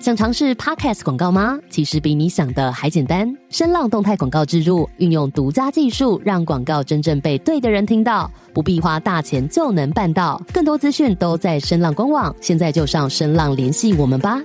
想尝试 Podcast 广告吗？其实比你想的还简单。声浪动态广告植入，运用独家技术，让广告真正被对的人听到，不必花大钱就能办到。更多资讯都在声浪官网，现在就上声浪联系我们吧。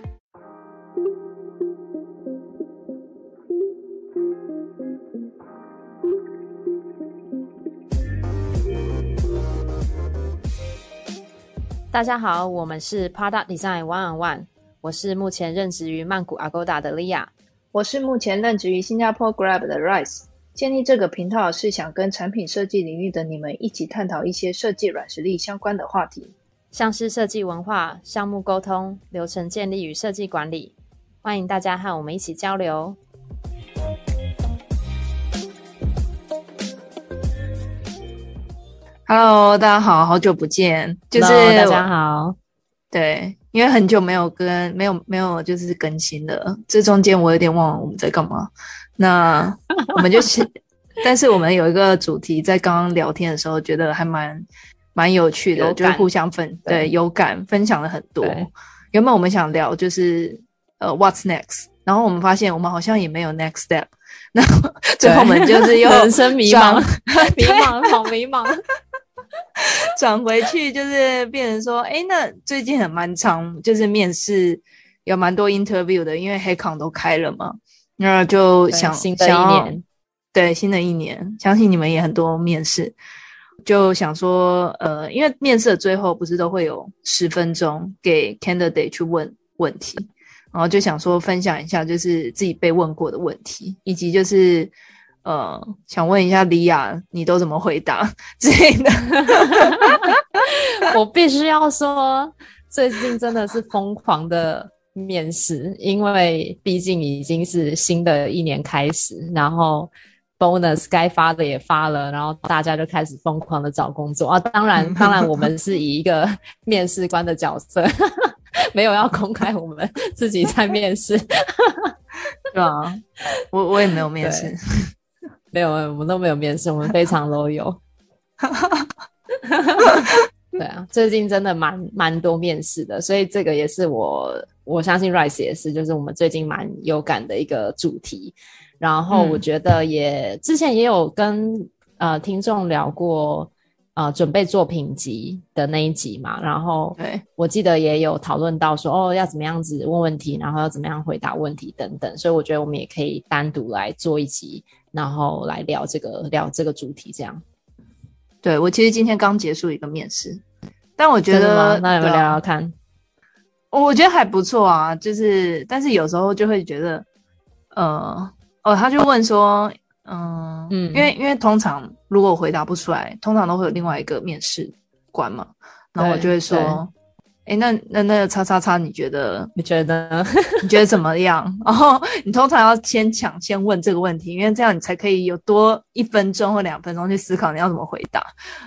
大家好，我们是 Product Design One on One。我是目前任职于曼谷 Agoda 的 Lia，，我是目前任职于新加坡 Grab 的 Rice。建立这个频道是想跟产品设计领域的你们一起探讨一些设计软实力相关的话题，像是设计文化、项目沟通、流程建立与设计管理。欢迎大家和我们一起交流。Hello，大家好，好久不见，就是大家好，对。因为很久没有跟没有没有就是更新了，这中间我有点忘了我们在干嘛。那我们就是，但是我们有一个主题，在刚刚聊天的时候觉得还蛮蛮有趣的，就是互相分对有感分享了很多。原本我们想聊就是呃 What's next，然后我们发现我们好像也没有 next step，那 最后我们就是又人生迷茫，迷茫好迷茫。转回去就是变成说，哎，那最近很蛮长，就是面试有蛮多 interview 的，因为黑康都开了嘛，那就想新的一年，对新的一年，相信你们也很多面试，就想说，呃，因为面试的最后不是都会有十分钟给 candidate 去问问题，然后就想说分享一下，就是自己被问过的问题，以及就是。呃，想问一下李亚，你都怎么回答 之类的？我必须要说，最近真的是疯狂的面试，因为毕竟已经是新的一年开始，然后 bonus 该发的也发了，然后大家就开始疯狂的找工作啊。当然，当然，我们是以一个面试官的角色，没有要公开我们自己在面试，对啊，我我也没有面试。没有，我们都没有面试，我们非常 low。对啊，最近真的蛮蛮多面试的，所以这个也是我我相信 Rice 也是，就是我们最近蛮有感的一个主题。然后我觉得也之前也有跟呃听众聊过。呃，准备作品集的那一集嘛，然后对我记得也有讨论到说，哦，要怎么样子问问题，然后要怎么样回答问题等等，所以我觉得我们也可以单独来做一集，然后来聊这个聊这个主题，这样。对我其实今天刚结束一个面试，但我觉得那有没有聊聊看？我觉得还不错啊，就是但是有时候就会觉得，呃，哦，他就问说。嗯嗯，因为因为通常如果我回答不出来，通常都会有另外一个面试官嘛，然后我就会说，哎，那那那个叉叉叉，你觉得 你觉得 你觉得怎么样？然后你通常要先抢先问这个问题，因为这样你才可以有多一分钟或两分钟去思考你要怎么回答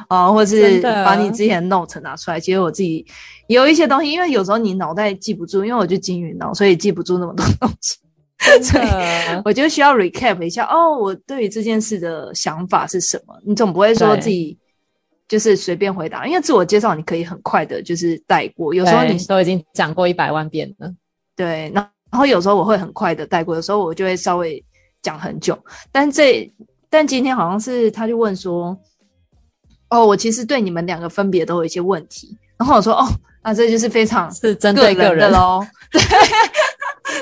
啊，或是把你之前的 note 拿出来。其实我自己有一些东西，因为有时候你脑袋记不住，因为我就金鱼脑，所以记不住那么多东西。所以我就需要 recap 一下哦，我对于这件事的想法是什么？你总不会说自己就是随便回答，因为自我介绍你可以很快的，就是带过。有时候你都已经讲过一百万遍了，对。然然后有时候我会很快的带过，有时候我就会稍微讲很久。但这但今天好像是他就问说，哦，我其实对你们两个分别都有一些问题。然后我说，哦，那这就是非常是针对个人的喽。对。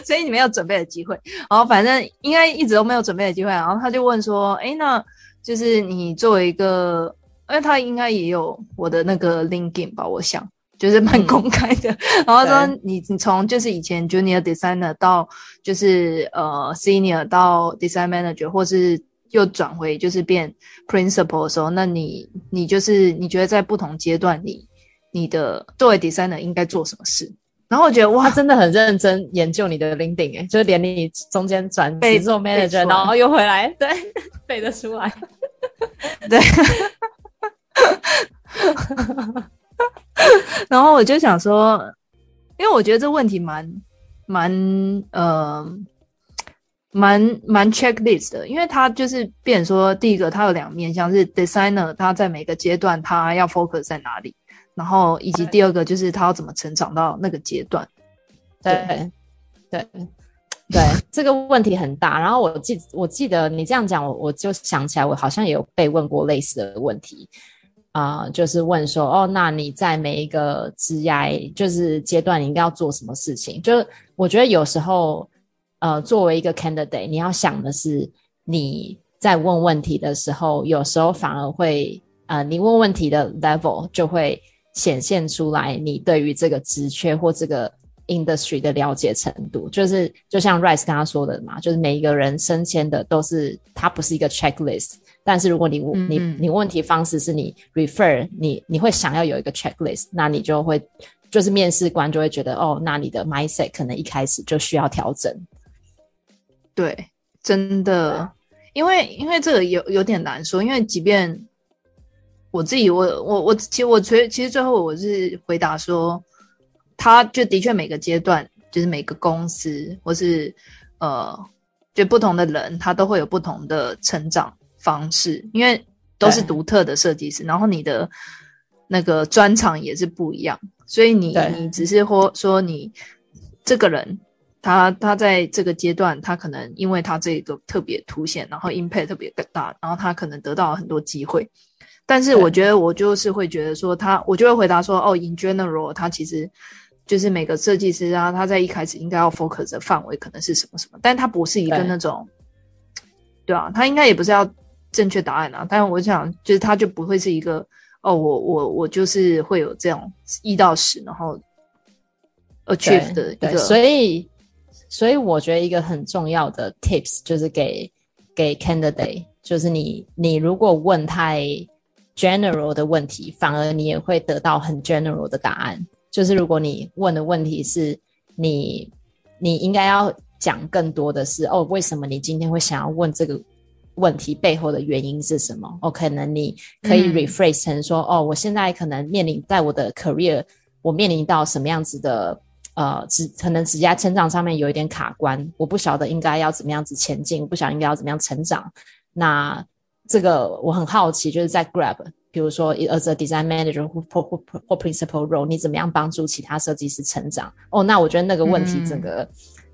所以你没有准备的机会，然后反正应该一直都没有准备的机会，然后他就问说：“哎，那就是你作为一个，因为他应该也有我的那个 LinkedIn 吧，我想就是蛮公开的。然后说你你从就是以前 Junior Designer 到就是呃 Senior 到 Design Manager，或是又转回就是变 Principal 的时候，那你你就是你觉得在不同阶段，你你的作为 Designer 应该做什么事？”然后我觉得哇，真的很认真研究你的 LinkedIn 哎，就是连你中间转职做 manager，然后又回来，对，背得出来，对。然后我就想说，因为我觉得这问题蛮蛮呃蛮蛮 checklist 的，因为他就是变说，第一个他有两面，像是 designer，他在每个阶段他要 focus 在哪里。然后以及第二个就是他要怎么成长到那个阶段，对对，对，这个问题很大。然后我记我记得你这样讲，我我就想起来，我好像也有被问过类似的问题。啊、就是问说，哦，那你在每一个职涯就是阶段，你应该要做什么事情？就是我觉得有时候，呃，作为一个 candidate，你要想的是你在问问题的时候，有时候反而会，呃，你问问题的 level 就会显现出来你对于这个职缺或这个 industry 的了解程度。就是就像 Rice 刚刚说的嘛，就是每一个人升迁的都是，它不是一个 checklist。但是如果你你嗯你问题方式是你 refer 你你会想要有一个 checklist，那你就会就是面试官就会觉得哦，那你的 mindset 可能一开始就需要调整。对，真的，因为因为这个有有点难说，因为即便我自己，我我我，其实我最其实最后我是回答说，他就的确每个阶段，就是每个公司或是呃，就不同的人，他都会有不同的成长方式，因为都是独特的设计师，然后你的那个专长也是不一样，所以你你只是或说你这个人。他他在这个阶段，他可能因为他这个特别凸显，然后 impact 特别大，然后他可能得到了很多机会。但是我觉得我就是会觉得说他，我就会回答说，哦，in general，他其实就是每个设计师啊，他在一开始应该要 focus 的范围可能是什么什么，但他不是一个那种，对啊，他应该也不是要正确答案啊。但是我想，就是他就不会是一个，哦，我我我就是会有这种一到十，然后 achieve 的一，个，所以所以我觉得一个很重要的 tips 就是给给 candidate，就是你你如果问太 general 的问题，反而你也会得到很 general 的答案。就是如果你问的问题是你你应该要讲更多的是哦，为什么你今天会想要问这个问题背后的原因是什么？哦，可能你可以嗯 rephrase 成说、哦，我现在可能面临在我的 career，我面临到什么样子的呃职可能职业成长上面有一点卡关，我不晓得应该要怎么样子前进，不晓得应该要怎么样成长。那这个我很好奇，就是在 Grab，比如说 as a design manager 或或或或 principal role，你怎么样帮助其他设计师成长？哦，那我觉得那个问题嗯整个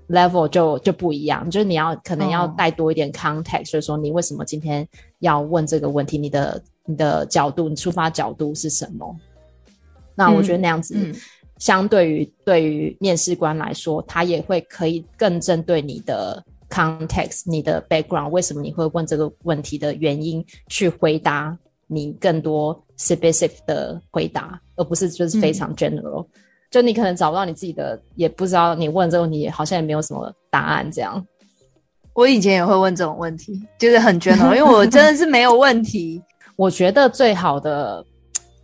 level 就就不一样，就是你要可能要哦带多一点 context，、所以说你为什么今天要问这个问题，你的你的角度，你出发角度是什么？那我觉得那样子。嗯相对于对于面试官来说，他也会可以更针对你的 context、你的 background，为什么你会问这个问题的原因，去回答你更多 specific 的回答，而不是就是非常 general、就你可能找不到你自己的，也不知道你问这个问题，好像也没有什么答案这样。我以前也会问这种问题，就是很 general，因为我真的是没有问题。我觉得最好的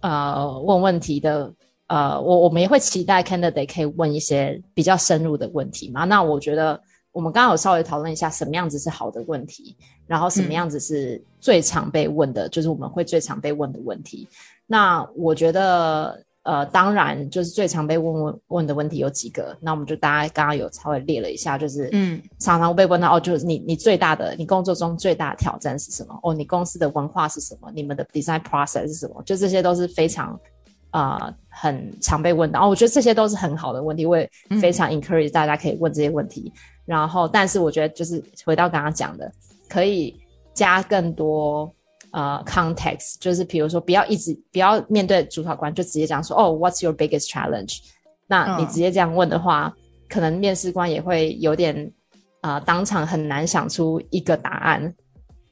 呃问问题的呃，我我们也会期待 candidate 可以问一些比较深入的问题嘛。那我觉得我们刚刚有稍微讨论一下什么样子是好的问题，然后什么样子是最常被问的，就是我们会最常被问的问题。那我觉得。呃，当然，就是最常被问问问的问题有几个，那我们就大家刚刚有稍微列了一下，就是嗯常常被问到哦，就是你你最大的你工作中最大的挑战是什么？哦，你公司的文化是什么？你们的 design process 是什么？就这些都是非常呃很常被问到。哦，我觉得这些都是很好的问题，我也非常 encourage 大家可以问这些问题。然后，但是我觉得就是回到刚刚讲的，可以加更多。呃，context 就是比如说，不要一直不要面对主考官就直接讲说，哦，What's your biggest challenge？那你嗯直接这样问的话，可能面试官也会有点啊、呃当场很难想出一个答案。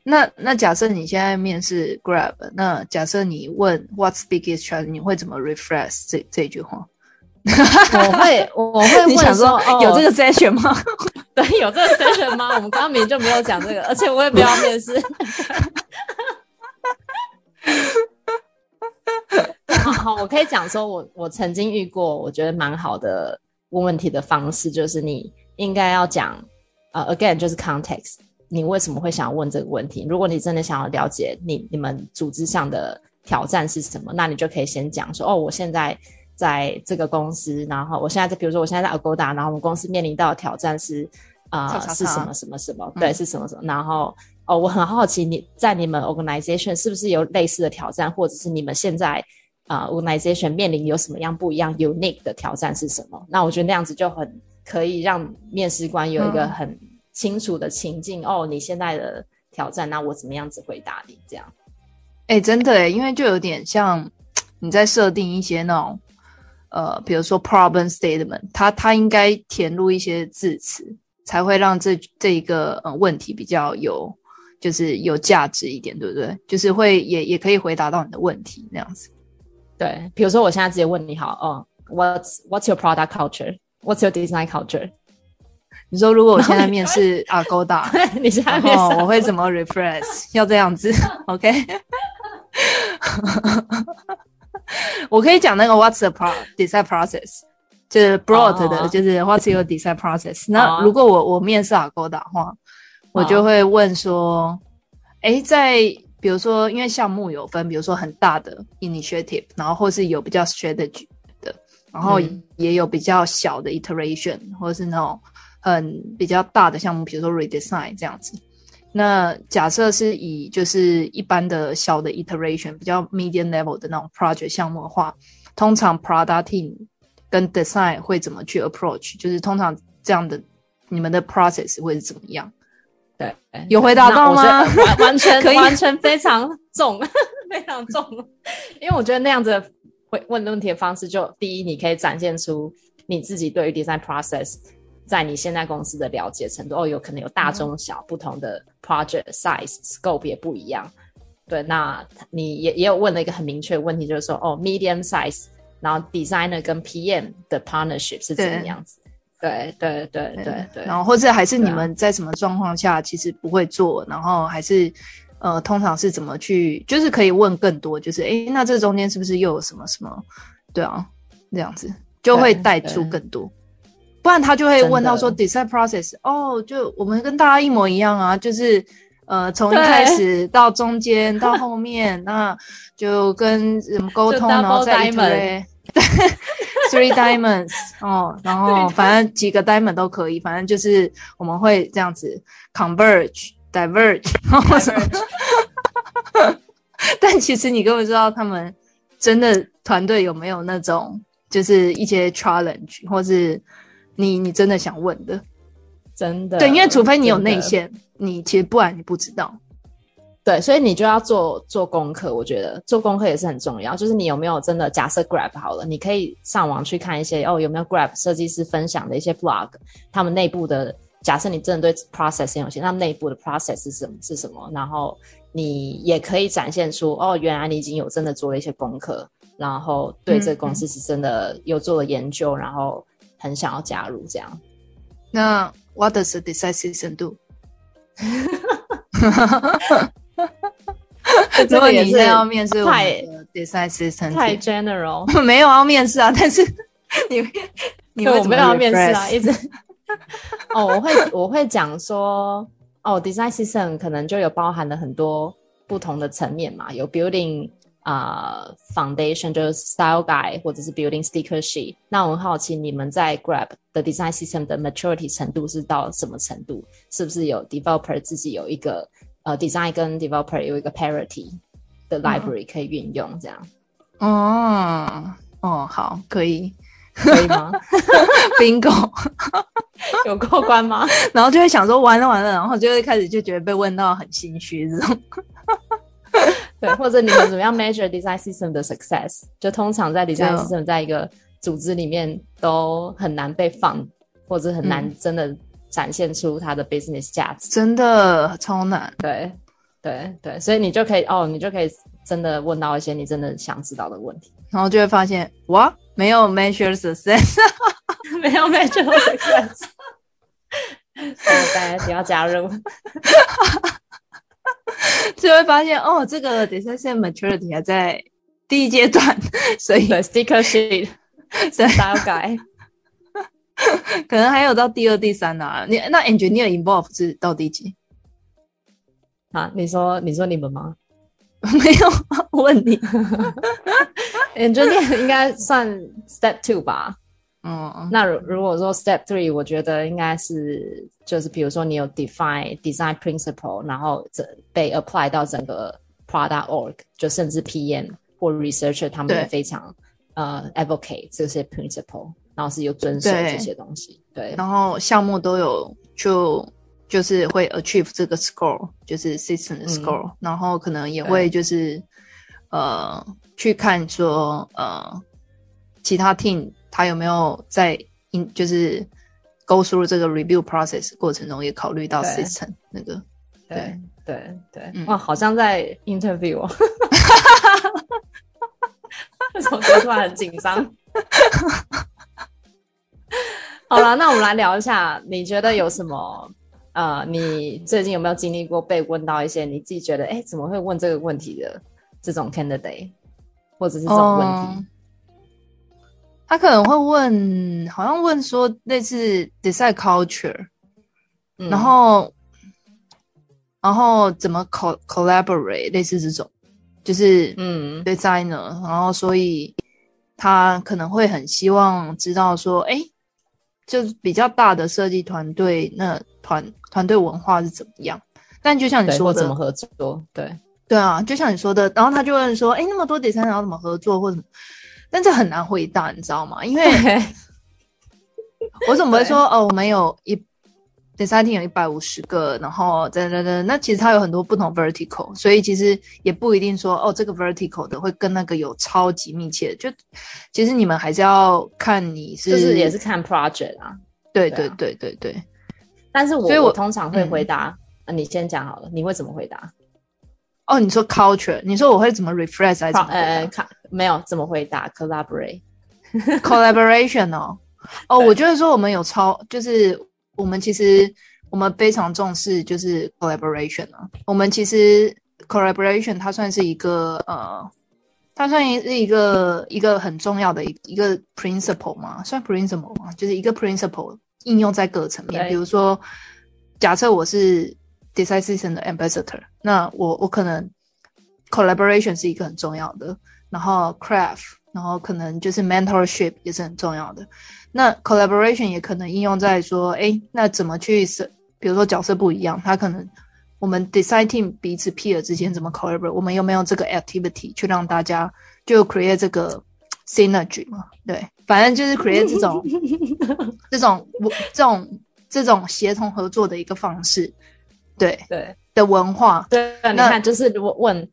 那那假设你现在面试 Grab，那假设你问 What's biggest challenge，你会怎么 refresh 这这句话？我会我会 问说，哦、有这个 session 吗？对有这个 session 吗？我们刚刚明明就没有讲这个，而且我也没有要面试。好好，我可以讲说我，我曾经遇过，我觉得蛮好的问问题的方式，就是你应该要讲，呃，again 就是 context，你为什么会想要问这个问题？如果你真的想要了解你你们组织上的挑战是什么，那你就可以先讲说，哦，我现在在这个公司，然后我现在在，比如说我现在在 Agoda，然后我们公司面临到的挑战是，呃，叉叉叉是什么什么什么，嗯对，是什么什么，然后。哦，我很好奇你在你们 organization 是不是有类似的挑战，或者是你们现在啊、呃 organization 面临有什么样不一样 unique 的挑战是什么？那我觉得那样子就很可以让面试官有一个嗯很清楚的情境。哦，你现在的挑战，那我怎么样子回答你？这样。哎、真的哎，因为就有点像 你在设定一些那种呃，比如说 problem statement，它它应该填入一些字词，才会让这这一个呃问题比较有就是有价值一点，对不对？就是会也也可以回答到你的问题那样子。对，比如说我现在直接问你好，哦，What's What's your product culture? What's your design culture? 你说如果我现在面试 Agoda，你现在然面试后我会怎么 refresh？要这样子，OK？我可以讲那个 What's the pro design process？就是 broad 的哦就是 What's your design process？、哦那如果我我面试 Agoda 的话，我就会问说，诶，在比如说，因为项目有分，比如说很大的 initiative，然后或是有比较 strategy 的，然后嗯也有比较小的 iteration，或者是那种很比较大的项目，比如说 redesign 这样子。那假设是以就是一般的小的 iteration，比较 medium level 的那种 project 项目的话，通常 product team 跟 design 会怎么去 approach？就是通常这样的你们的 process 会是怎么样？对，有回答到吗完完全 可以完全非常重，非常重。因为我觉得那样子的回问问题的方式就，第一，你可以展现出你自己对于 design process 在你现在公司的了解程度。哦，有可能有大、中、小不同的 project size scope 也不一样。对，那你也也有问了一个很明确的问题，就是说，哦，medium size，然后 designer 跟 PM 的 partnership 是怎么样子？对对对对对，然后或者还是你们在什么状况下其实不会做，然后还是呃，通常是怎么去，就是可以问更多，就是诶，那这中间是不是又有什么什么？对啊，这样子就会对带出更多。不然他就会问到说 design process，哦，就我们跟大家一模一样啊，就是呃从一开始到中间到后面，那就跟什么沟通，然后再 diamond three diamonds 哦，然后反正几个 diamond 都可以，反正就是我们会这样子 converge、diverge，然后什么。但其实你根本不知道他们真的团队有没有那种，就是一些 challenge，或是你你真的想问的。真的对，因为除非你有内线，你其实不然你不知道。对，所以你就要做做功课。我觉得做功课也是很重要，就是你有没有真的假设 Grab 好了，你可以上网去看一些哦，有没有 Grab 设计师分享的一些 blog，他们内部的假设你真的对 process 很有兴趣，那内部的 process 是什么是什么？然后你也可以展现出哦，原来你已经有真的做了一些功课，然后对这个公司是真的有做了研究，然后很想要加入这样。那 What does the design system do？如果你现在要面试我们的 system，太 general，没有要面试啊，但是你 你对我会怎么没有要面试啊，一直哦，我会我会讲说，哦，design system 可能就有包含了很多不同的层面嘛，有 building 啊、foundation 就是 style guide 或者是 building sticker sheet。那我很好奇，你们在 Grab 的 design system 的 maturity 程度是到什么程度？是不是有 developer 自己有一个呃 design 跟 developer 有一个 parity 的 library 可以运用，这样、哦哦，好，可以可以吗？bingo。有过关吗？然后就会想说完了完了，然后就会开始就觉得被问到很心虚这种。对，或者你们怎么样 measure design system 的 success？就通常在 design system 在一个组织里面都很难被放，或者很难嗯真的展现出它的 business 价值。真的超难。对，对，对，所以你就可以哦，你就可以真的问到一些你真的想知道的问题。然后就会发现哇，没有 measure success，没有 measure success，所以大家不要加入。就会发现哦，这个 design maturity 还在第一阶段，所以对，sticker sheet、所以 style guide。可能还有到第二、第三啊。你那 engineer involve 是到第几？啊，你说你说你们吗没有问你。？engineer 应该算 step two 吧。嗯，那如如果说 step three，我觉得应该是就是比如说你有 define design principle，然后这被 apply 到整个 product org，就甚至 PM 或 researcher 他们也非常呃 advocate 这些 principle。然后是有遵守这些东西。对，然后项目都有就就是会 achieve 这个 score，就是 system 的嗯 score，、然后可能也会就是呃去看说呃其他 team 他有没有在就是 go through 这个 review process 过程中也考虑到 system 那个对对对，嗯哇，好像在 interview 哦。为什么突然很紧张？好了，那我们来聊一下，你觉得有什么？呃，你最近有没有经历过被问到一些你自己觉得，哎，怎么会问这个问题的这种 candidate，或者是这种问题？嗯他可能会问，好像问说类似 decide culture，、嗯然后，然后怎么 co collaborate，类似这种，就是嗯 designer，然后所以他可能会很希望知道说，哎，就是比较大的设计团队，那团团队文化是怎么样？但就像你对，说的或怎么，合作？对，对啊，就像你说的，然后他就问说，哎，那么多 designer 要怎么合作或什么？但这很难回答，你知道吗？因为 我怎么会说哦，我们有一 design team 有一百五十个，然后等等等，那其实它有很多不同 vertical，所以其实也不一定说哦，这个 vertical 的会跟那个有超级密切，就其实你们还是要看你是就是也是看 project 啊。对对对啊对对对，但是我所以我我通常会嗯回答，啊，你先讲好了，你会怎么回答？哦，你说 culture，你说我会怎么 refresh 还是怎么呃，看没有怎么回答 collaborate。collaboration 哦，哦，我觉得说我们有超，就是我们其实我们非常重视就是 collaboration 啊。我们其实 collaboration 它算是一个呃，它算是一个一个很重要的一一个 principle 嘛，算 principle 嘛，就是一个 principle 应用在各个层面。比如说，假设我是 design system 的 ambassador，那我我可能 collaboration 是一个很重要的，然后 craft，然后可能就是 mentorship 也是很重要的。那 collaboration 也可能应用在说，哎，那怎么去是，比如说角色不一样，他可能我们 design team 彼此 peer 之间怎么 collaborate，我们有没有这个 activity 去让大家就 create 这个 synergy 嘛？对，反正就是 create 这种这种这种这种协同合作的一个方式，对对的文化。对，你看，就是如果问，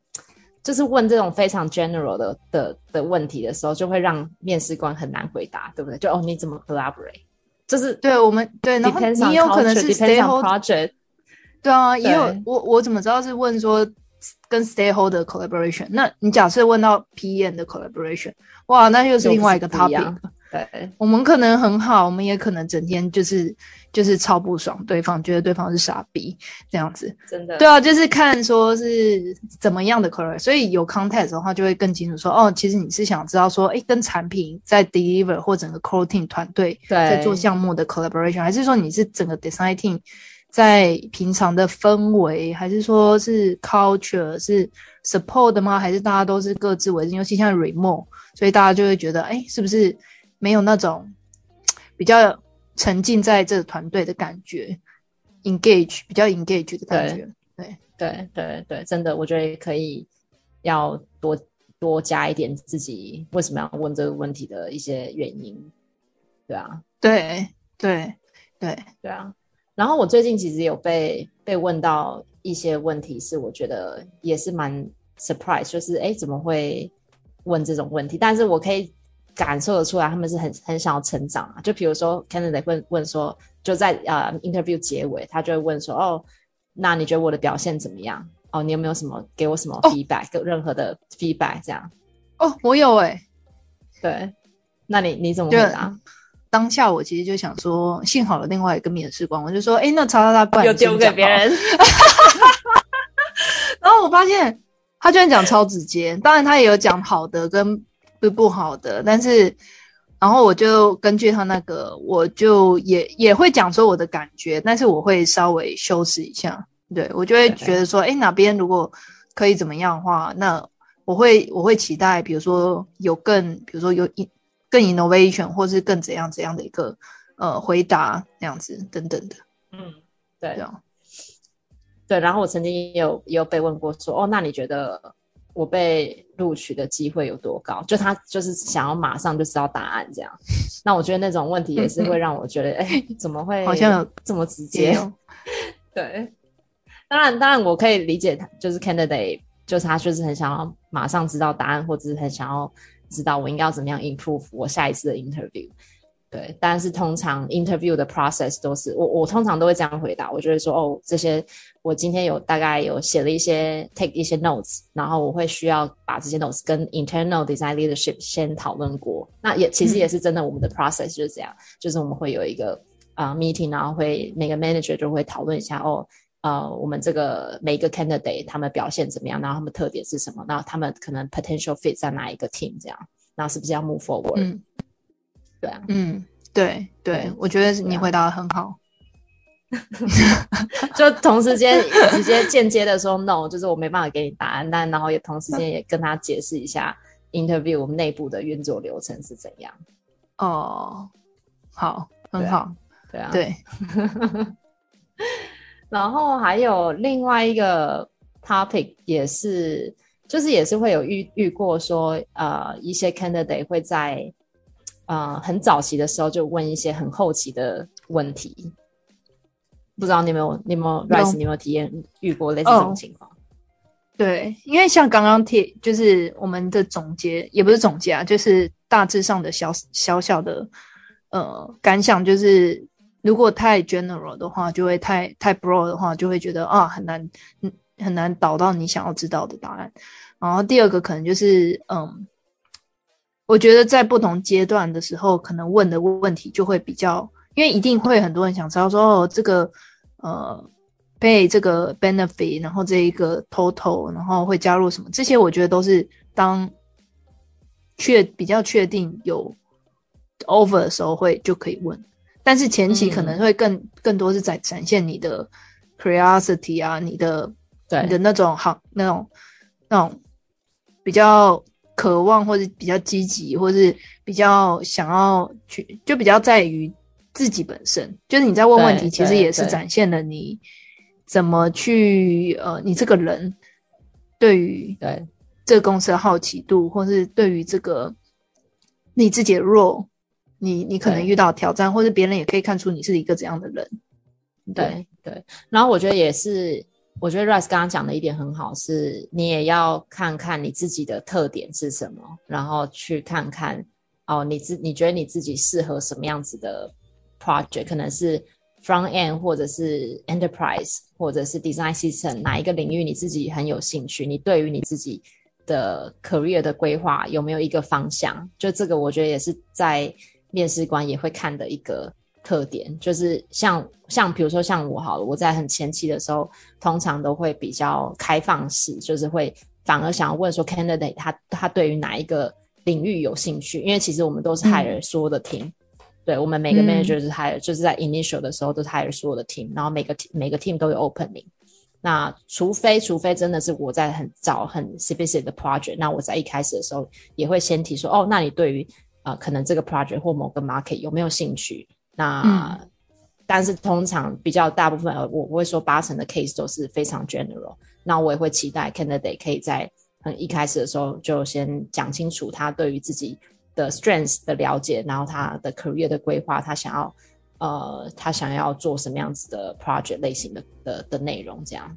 就是问这种非常 general 的的的问题的时候，就会让面试官很难回答，对不对？就哦，你怎么 collaborate？就是对我们对，然后你有可能是 stay hold project。对啊，也有我我怎么知道是问说跟 stay hold 的 collaboration？那你假设问到 PM 的 collaboration，哇，那又是另外一个 topic。对我们可能很好，我们也可能整天就是就是超不爽对方，觉得对方是傻逼这样子。真的对啊，就是看说是怎么样的 collaboration，所以有 context 的话就会更清楚说，哦，其实你是想知道说，哎，跟产品在 deliver 或整个 core team 团队在做项目的 collaboration，还是说你是整个 design team 在平常的氛围，还是说是 culture 是 support 吗？还是大家都是各自为政？尤其像 remote，所以大家就会觉得，哎，是不是没有那种 比较沉浸在这个团队的感觉，engage 比较 engage 的感觉？对对对对，真的，我觉得可以要多多加一点自己为什么要问这个问题的一些原因。对啊，对对对，对啊。然后我最近其实有被被问到一些问题，是我觉得也是蛮 surprise，就是哎怎么会问这种问题？但是我可以感受得出来，他们是很很想要成长啊。就比如说 candidate 问问说，就在呃 interview 结尾，他就会问说，哦，那你觉得我的表现怎么样？哦，你有没有什么给我什么哦 feedback，、给任何的 feedback 这样？哦，我有哎、对，那你你怎么回就答？当下我其实就想说，幸好有另外一个面试官，我就说，哎，那叉叉叉，不然又丢给别人？然后我发现他居然讲超直接，当然他也有讲好的跟不不好的，但是然后我就根据他那个，我就也也会讲说我的感觉，但是我会稍微修饰一下，对我就会觉得说，哎，哪边如果可以怎么样的话，那我会我会期待，比如说有更，比如说有一更 innovation 或是更怎样怎样的一个呃回答那样子等等的，嗯，对。对，然后我曾经也有也有被问过说，哦，那你觉得我被录取的机会有多高？就他就是想要马上就知道答案这样。那我觉得那种问题也是会让我觉得，哎，怎么会好像有这么直接？对，当然，当然我可以理解他，就是 candidate，就是他就是很想要马上知道答案，或者是很想要知道我应该要怎么样 improve 我下一次的 interview。对，但是通常 interview 的 process 都是我我通常都会这样回答，我就会说哦，这些我今天有大概有写了一些 take 一些 notes，然后我会需要把这些 notes 跟 internal design leadership 先讨论过。那也其实也是真的，我们的 process 就是这样，就是我们会有一个啊 meeting，然后会每个 manager 就会讨论一下哦，呃，我们这个每一个 candidate 他们表现怎么样，然后他们特点是什么，然后他们可能 potential fit 在哪一个 team 这样，然后是不是要 move forward？对啊，嗯，对对，我觉得你回答的很好，就同时间直接间接的说 no，就是我没办法给你答案，但然后也同时间也跟他解释一下 interview 我们内部的运作流程是怎样。哦，好，很好，对啊，对。然后还有另外一个 topic 也是，就是也是会有遇遇过说，呃，一些 candidate 会在。呃，很早期的时候就问一些很后期的问题，不知道你有没有，你有没有，Rice，你有没有体验遇过类似这种情况？对，因为像刚刚贴，就是我们的总结，也不是总结啊，就是大致上的小小小的呃感想，就是如果太 general 的话，就会太太 broad 的话，就会觉得啊很难，嗯很难导到你想要知道的答案。然后第二个可能就是嗯。我觉得在不同阶段的时候，可能问的问题就会比较，因为一定会很多人想知道说，哦，这个呃被这个 benefit，然后这一个 total，然后会加入什么？这些我觉得都是当确比较确定有 over 的时候会就可以问，但是前期可能会更更多是在展现你的 curiosity 啊，你的你的那种好那种那种比较。渴望或者比较积极，或是比较想要去，就比较在于自己本身。就是你在问问题，其实也是展现了你怎么去呃，你这个人对于对这个公司的好奇度，或是对于这个你自己的弱，你你可能遇到挑战，或者别人也可以看出你是一个怎样的人。对对，然后我觉得也是。我觉得 Rice 刚刚讲的一点很好，是你也要看看你自己的特点是什么，然后去看看哦，你自你觉得你自己适合什么样子的 project，可能是 front end 或者是 enterprise 或者是 design system 哪一个领域你自己很有兴趣？你对于你自己的 career 的规划有没有一个方向？就这个，我觉得也是在面试官也会看的一个。特点就是像像比如说像我好了，我在很前期的时候，通常都会比较开放式，就是会反而想要问说，candidate 他他对于哪一个领域有兴趣？因为其实我们都是 hire 所有的 team，对我们每个 manager 是 hire，就是在 initial 的时候都是 hire 所有的 team，然后每个每个 team 都有 opening。那除非除非真的是我在很早很 specific 的 project，那我在一开始的时候也会先提说，哦，那你对于啊可能这个 project 或某个 market 有没有兴趣？那，但是通常比较大部分，我不会说八成的 case 都是非常 general。那我也会期待 candidate 可以在很一开始的时候就先讲清楚他对于自己的 strengths 的了解，然后他的 career 的规划，他想要呃，他想要做什么样子的 project 类型的的的内容，这样。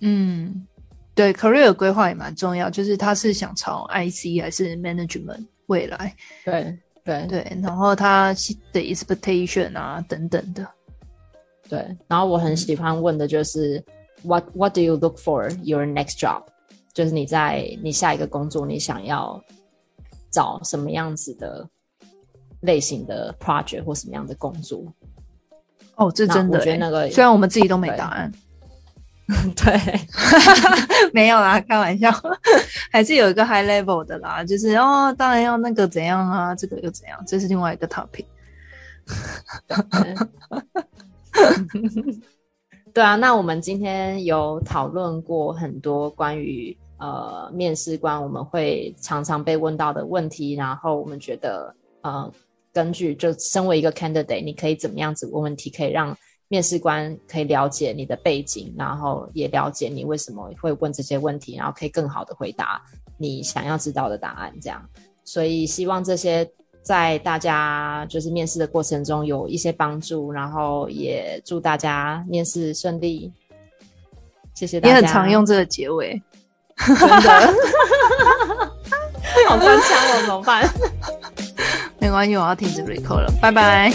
嗯，对，career 规划也蛮重要，就是他是想朝 IC 还是 management 未来？对。对对，然后他的 expectation 啊等等的，对，然后我很喜欢问的就是 what what do you look for your next job？就是你在你下一个工作，你想要找什么样子的类型的 project 或什么样的工作？哦，这真的，我觉得那个虽然我们自己都没答案。对，没有啦，开玩笑，还是有一个 high level 的啦，就是哦，当然要那个怎样啊，这个又怎样，这是另外一个 topic。对啊，那我们今天有讨论过很多关于呃面试官我们会常常被问到的问题，然后我们觉得呃，根据就身为一个 candidate，你可以怎么样子问问题，可以让面试官可以了解你的背景，然后也了解你为什么会问这些问题，然后可以更好的回答你想要知道的答案。这样，所以希望这些在大家就是面试的过程中有一些帮助，然后也祝大家面试顺利。谢谢大家。也很常用这个结尾，真的，好官腔我，怎么办？没关系，我要停止 recall 了，拜拜。